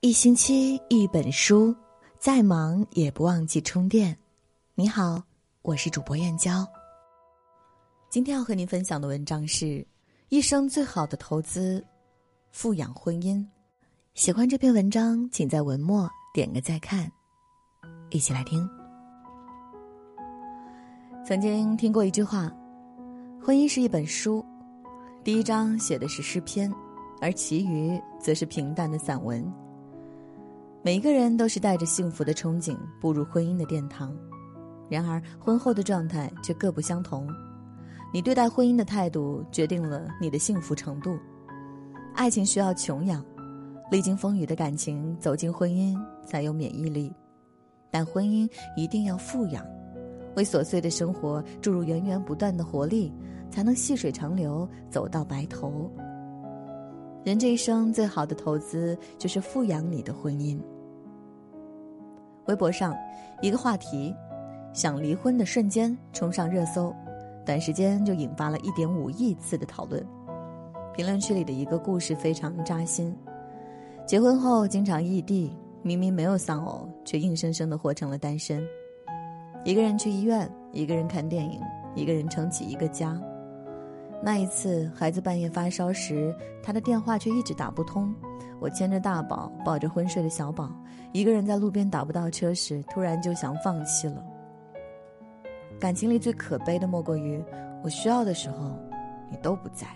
一星期一本书，再忙也不忘记充电。你好，我是主播燕娇。今天要和您分享的文章是：一生最好的投资，富养婚姻。喜欢这篇文章，请在文末点个再看。一起来听。曾经听过一句话：婚姻是一本书，第一章写的是诗篇。而其余则是平淡的散文。每一个人都是带着幸福的憧憬步入婚姻的殿堂，然而婚后的状态却各不相同。你对待婚姻的态度决定了你的幸福程度。爱情需要穷养，历经风雨的感情走进婚姻才有免疫力，但婚姻一定要富养，为琐碎的生活注入源源不断的活力，才能细水长流，走到白头。人这一生最好的投资就是富养你的婚姻。微博上，一个话题“想离婚的瞬间”冲上热搜，短时间就引发了一点五亿次的讨论。评论区里的一个故事非常扎心：结婚后经常异地，明明没有丧偶，却硬生生的活成了单身。一个人去医院，一个人看电影，一个人撑起一个家。那一次，孩子半夜发烧时，他的电话却一直打不通。我牵着大宝，抱着昏睡的小宝，一个人在路边打不到车时，突然就想放弃了。感情里最可悲的莫过于，我需要的时候，你都不在。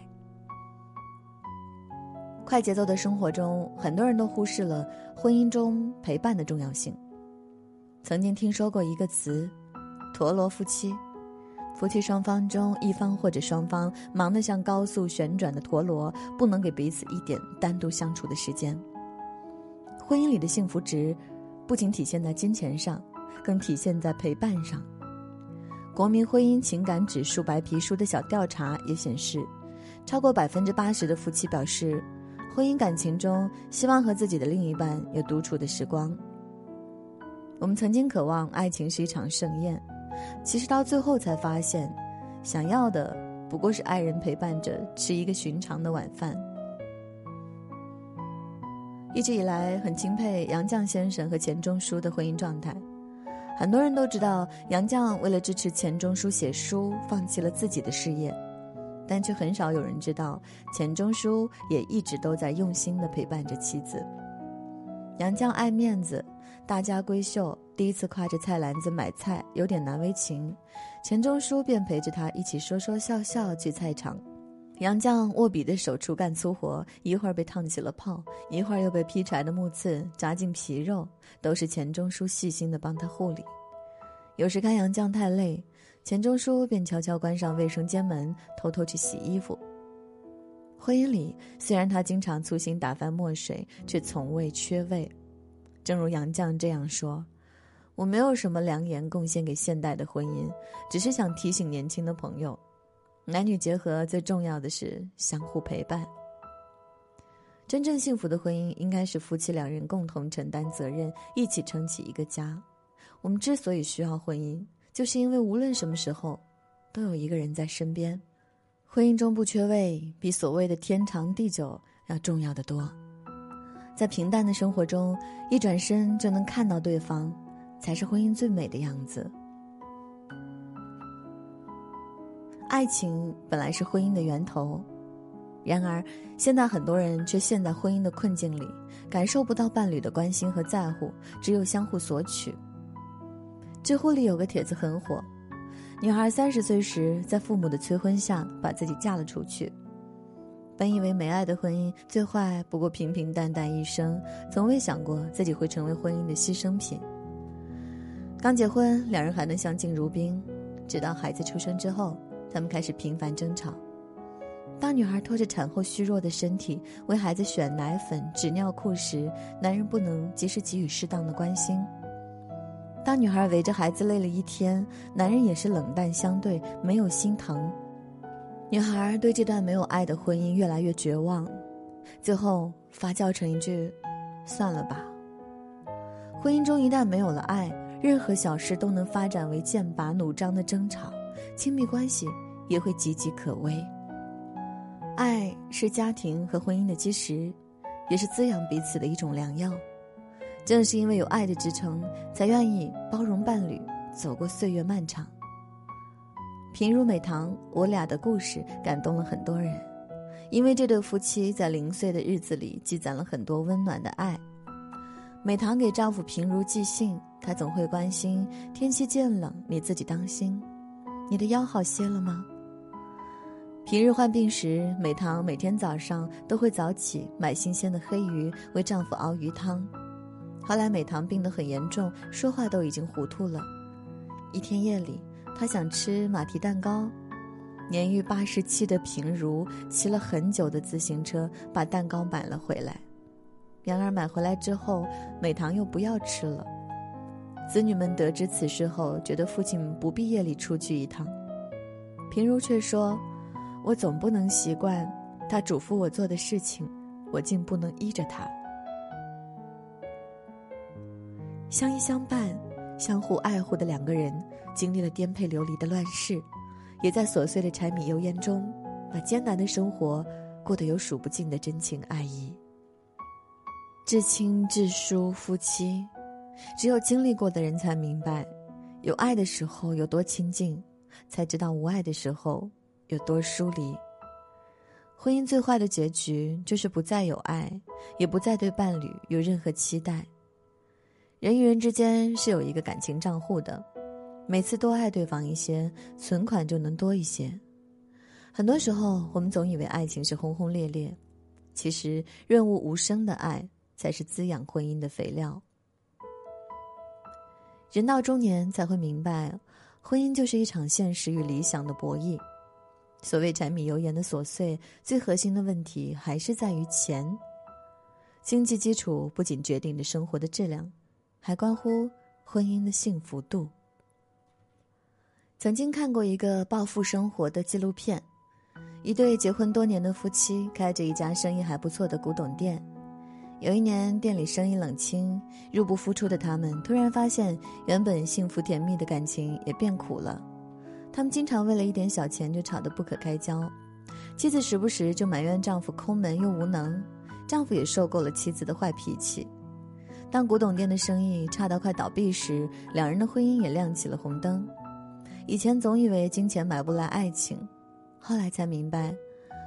快节奏的生活中，很多人都忽视了婚姻中陪伴的重要性。曾经听说过一个词，“陀螺夫妻”。夫妻双方中一方或者双方忙得像高速旋转的陀螺，不能给彼此一点单独相处的时间。婚姻里的幸福值，不仅体现在金钱上，更体现在陪伴上。国民婚姻情感指数白皮书的小调查也显示，超过百分之八十的夫妻表示，婚姻感情中希望和自己的另一半有独处的时光。我们曾经渴望爱情是一场盛宴。其实到最后才发现，想要的不过是爱人陪伴着吃一个寻常的晚饭。一直以来很钦佩杨绛先生和钱钟书的婚姻状态，很多人都知道杨绛为了支持钱钟书写书，放弃了自己的事业，但却很少有人知道钱钟书也一直都在用心的陪伴着妻子。杨绛爱面子，大家闺秀。第一次挎着菜篮子买菜，有点难为情，钱钟书便陪着他一起说说笑笑去菜场。杨绛握笔的手出干粗活，一会儿被烫起了泡，一会儿又被劈柴的木刺扎进皮肉，都是钱钟书细心的帮他护理。有时看杨绛太累，钱钟书便悄悄关上卫生间门，偷偷去洗衣服。婚姻里，虽然他经常粗心打翻墨水，却从未缺位。正如杨绛这样说。我没有什么良言贡献给现代的婚姻，只是想提醒年轻的朋友，男女结合最重要的是相互陪伴。真正幸福的婚姻应该是夫妻两人共同承担责任，一起撑起一个家。我们之所以需要婚姻，就是因为无论什么时候，都有一个人在身边。婚姻中不缺位，比所谓的天长地久要重要的多。在平淡的生活中，一转身就能看到对方。才是婚姻最美的样子。爱情本来是婚姻的源头，然而现在很多人却陷在婚姻的困境里，感受不到伴侣的关心和在乎，只有相互索取。知乎里有个帖子很火：女孩三十岁时，在父母的催婚下，把自己嫁了出去。本以为没爱的婚姻最坏不过平平淡淡一生，从未想过自己会成为婚姻的牺牲品。刚结婚，两人还能相敬如宾，直到孩子出生之后，他们开始频繁争吵。当女孩拖着产后虚弱的身体为孩子选奶粉、纸尿裤时，男人不能及时给予适当的关心；当女孩围着孩子累了一天，男人也是冷淡相对，没有心疼。女孩对这段没有爱的婚姻越来越绝望，最后发酵成一句：“算了吧。”婚姻中一旦没有了爱。任何小事都能发展为剑拔弩张的争吵，亲密关系也会岌岌可危。爱是家庭和婚姻的基石，也是滋养彼此的一种良药。正是因为有爱的支撑，才愿意包容伴侣，走过岁月漫长。平如美棠，我俩的故事感动了很多人，因为这对夫妻在零碎的日子里积攒了很多温暖的爱。美棠给丈夫平如寄信，她总会关心天气渐冷，你自己当心。你的腰好些了吗？平日患病时，美棠每天早上都会早起买新鲜的黑鱼为丈夫熬鱼汤。后来美棠病得很严重，说话都已经糊涂了。一天夜里。她想吃马蹄蛋糕，年逾八十七的平如骑了很久的自行车把蛋糕买了回来。然而买回来之后，美棠又不要吃了。子女们得知此事后，觉得父亲不必夜里出去一趟。平如却说：“我总不能习惯他嘱咐我做的事情，我竟不能依着他。”相依相伴。相互爱护的两个人，经历了颠沛流离的乱世，也在琐碎的柴米油盐中，把艰难的生活过得有数不尽的真情爱意。至亲至疏夫妻，只有经历过的人才明白，有爱的时候有多亲近，才知道无爱的时候有多疏离。婚姻最坏的结局，就是不再有爱，也不再对伴侣有任何期待。人与人之间是有一个感情账户的，每次多爱对方一些，存款就能多一些。很多时候，我们总以为爱情是轰轰烈烈，其实润物无声的爱才是滋养婚姻的肥料。人到中年才会明白，婚姻就是一场现实与理想的博弈。所谓柴米油盐的琐碎，最核心的问题还是在于钱。经济基础不仅决定着生活的质量。还关乎婚姻的幸福度。曾经看过一个暴富生活的纪录片，一对结婚多年的夫妻开着一家生意还不错的古董店。有一年店里生意冷清，入不敷出的他们突然发现，原本幸福甜蜜的感情也变苦了。他们经常为了一点小钱就吵得不可开交，妻子时不时就埋怨丈夫抠门又无能，丈夫也受够了妻子的坏脾气。当古董店的生意差到快倒闭时，两人的婚姻也亮起了红灯。以前总以为金钱买不来爱情，后来才明白，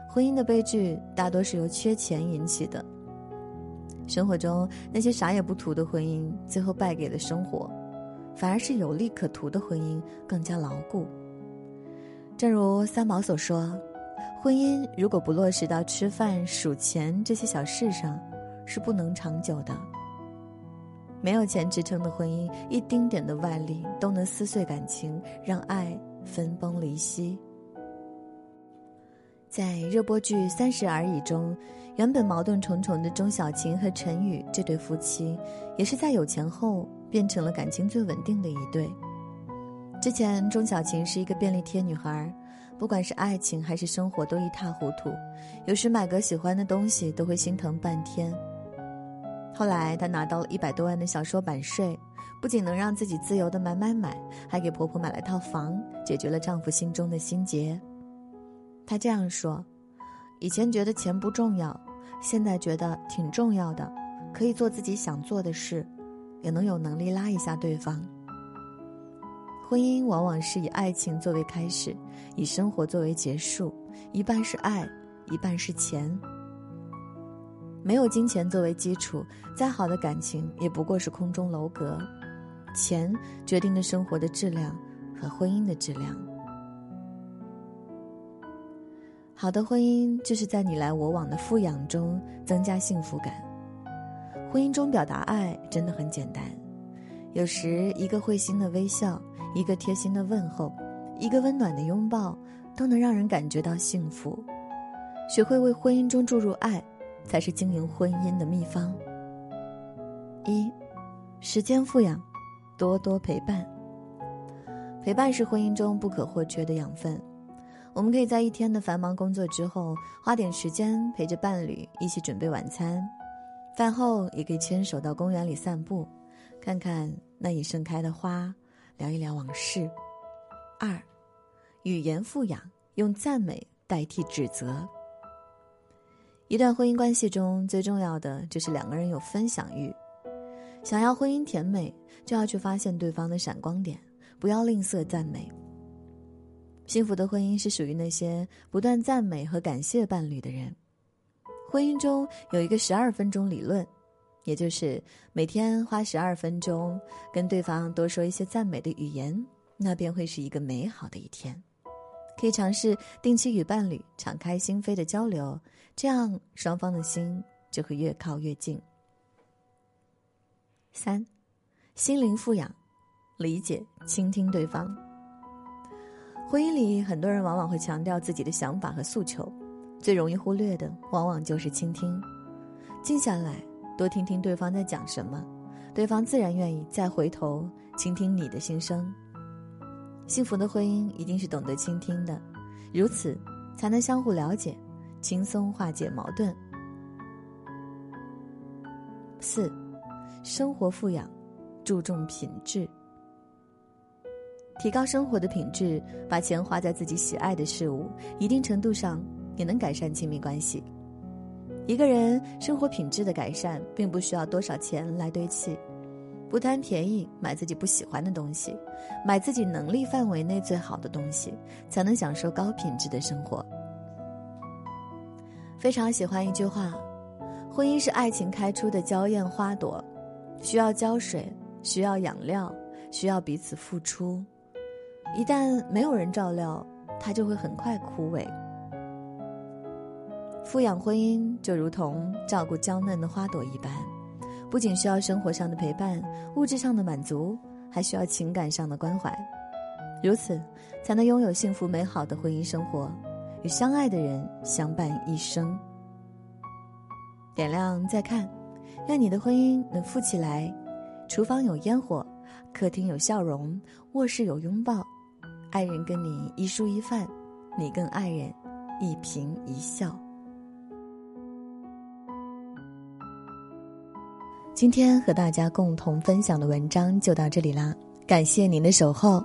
婚姻的悲剧大多是由缺钱引起的。生活中那些啥也不图的婚姻，最后败给了生活；反而是有利可图的婚姻更加牢固。正如三毛所说：“婚姻如果不落实到吃饭、数钱这些小事上，是不能长久的。”没有钱支撑的婚姻，一丁点的外力都能撕碎感情，让爱分崩离析。在热播剧《三十而已》中，原本矛盾重重的钟小琴和陈宇这对夫妻，也是在有钱后变成了感情最稳定的一对。之前，钟小琴是一个便利贴女孩，不管是爱情还是生活都一塌糊涂，有时买个喜欢的东西都会心疼半天。后来，她拿到了一百多万的小说版税，不仅能让自己自由的买买买，还给婆婆买了套房，解决了丈夫心中的心结。他这样说：“以前觉得钱不重要，现在觉得挺重要的，可以做自己想做的事，也能有能力拉一下对方。”婚姻往往是以爱情作为开始，以生活作为结束，一半是爱，一半是钱。没有金钱作为基础，再好的感情也不过是空中楼阁。钱决定了生活的质量和婚姻的质量。好的婚姻就是在你来我往的富养中增加幸福感。婚姻中表达爱真的很简单，有时一个会心的微笑，一个贴心的问候，一个温暖的拥抱，都能让人感觉到幸福。学会为婚姻中注入爱。才是经营婚姻的秘方。一，时间富养，多多陪伴。陪伴是婚姻中不可或缺的养分。我们可以在一天的繁忙工作之后，花点时间陪着伴侣一起准备晚餐，饭后也可以牵手到公园里散步，看看那已盛开的花，聊一聊往事。二，语言富养，用赞美代替指责。一段婚姻关系中最重要的就是两个人有分享欲。想要婚姻甜美，就要去发现对方的闪光点，不要吝啬赞美。幸福的婚姻是属于那些不断赞美和感谢伴侣的人。婚姻中有一个十二分钟理论，也就是每天花十二分钟跟对方多说一些赞美的语言，那便会是一个美好的一天。可以尝试定期与伴侣敞开心扉的交流，这样双方的心就会越靠越近。三，心灵富养，理解、倾听对方。婚姻里，很多人往往会强调自己的想法和诉求，最容易忽略的，往往就是倾听。静下来，多听听对方在讲什么，对方自然愿意再回头倾听你的心声。幸福的婚姻一定是懂得倾听的，如此才能相互了解，轻松化解矛盾。四。生活富养，注重品质，提高生活的品质，把钱花在自己喜爱的事物，一定程度上也能改善亲密关系。一个人生活品质的改善，并不需要多少钱来堆砌，不贪便宜，买自己不喜欢的东西，买自己能力范围内最好的东西，才能享受高品质的生活。非常喜欢一句话：婚姻是爱情开出的娇艳花朵。需要浇水，需要养料，需要彼此付出。一旦没有人照料，它就会很快枯萎。富养婚姻就如同照顾娇嫩的花朵一般，不仅需要生活上的陪伴、物质上的满足，还需要情感上的关怀。如此，才能拥有幸福美好的婚姻生活，与相爱的人相伴一生。点亮再看。愿你的婚姻能富起来，厨房有烟火，客厅有笑容，卧室有拥抱，爱人跟你一蔬一饭，你跟爱人一颦一笑。今天和大家共同分享的文章就到这里啦，感谢您的守候。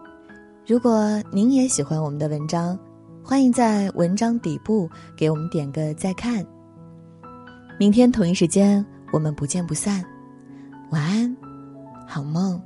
如果您也喜欢我们的文章，欢迎在文章底部给我们点个再看。明天同一时间。我们不见不散，晚安，好梦。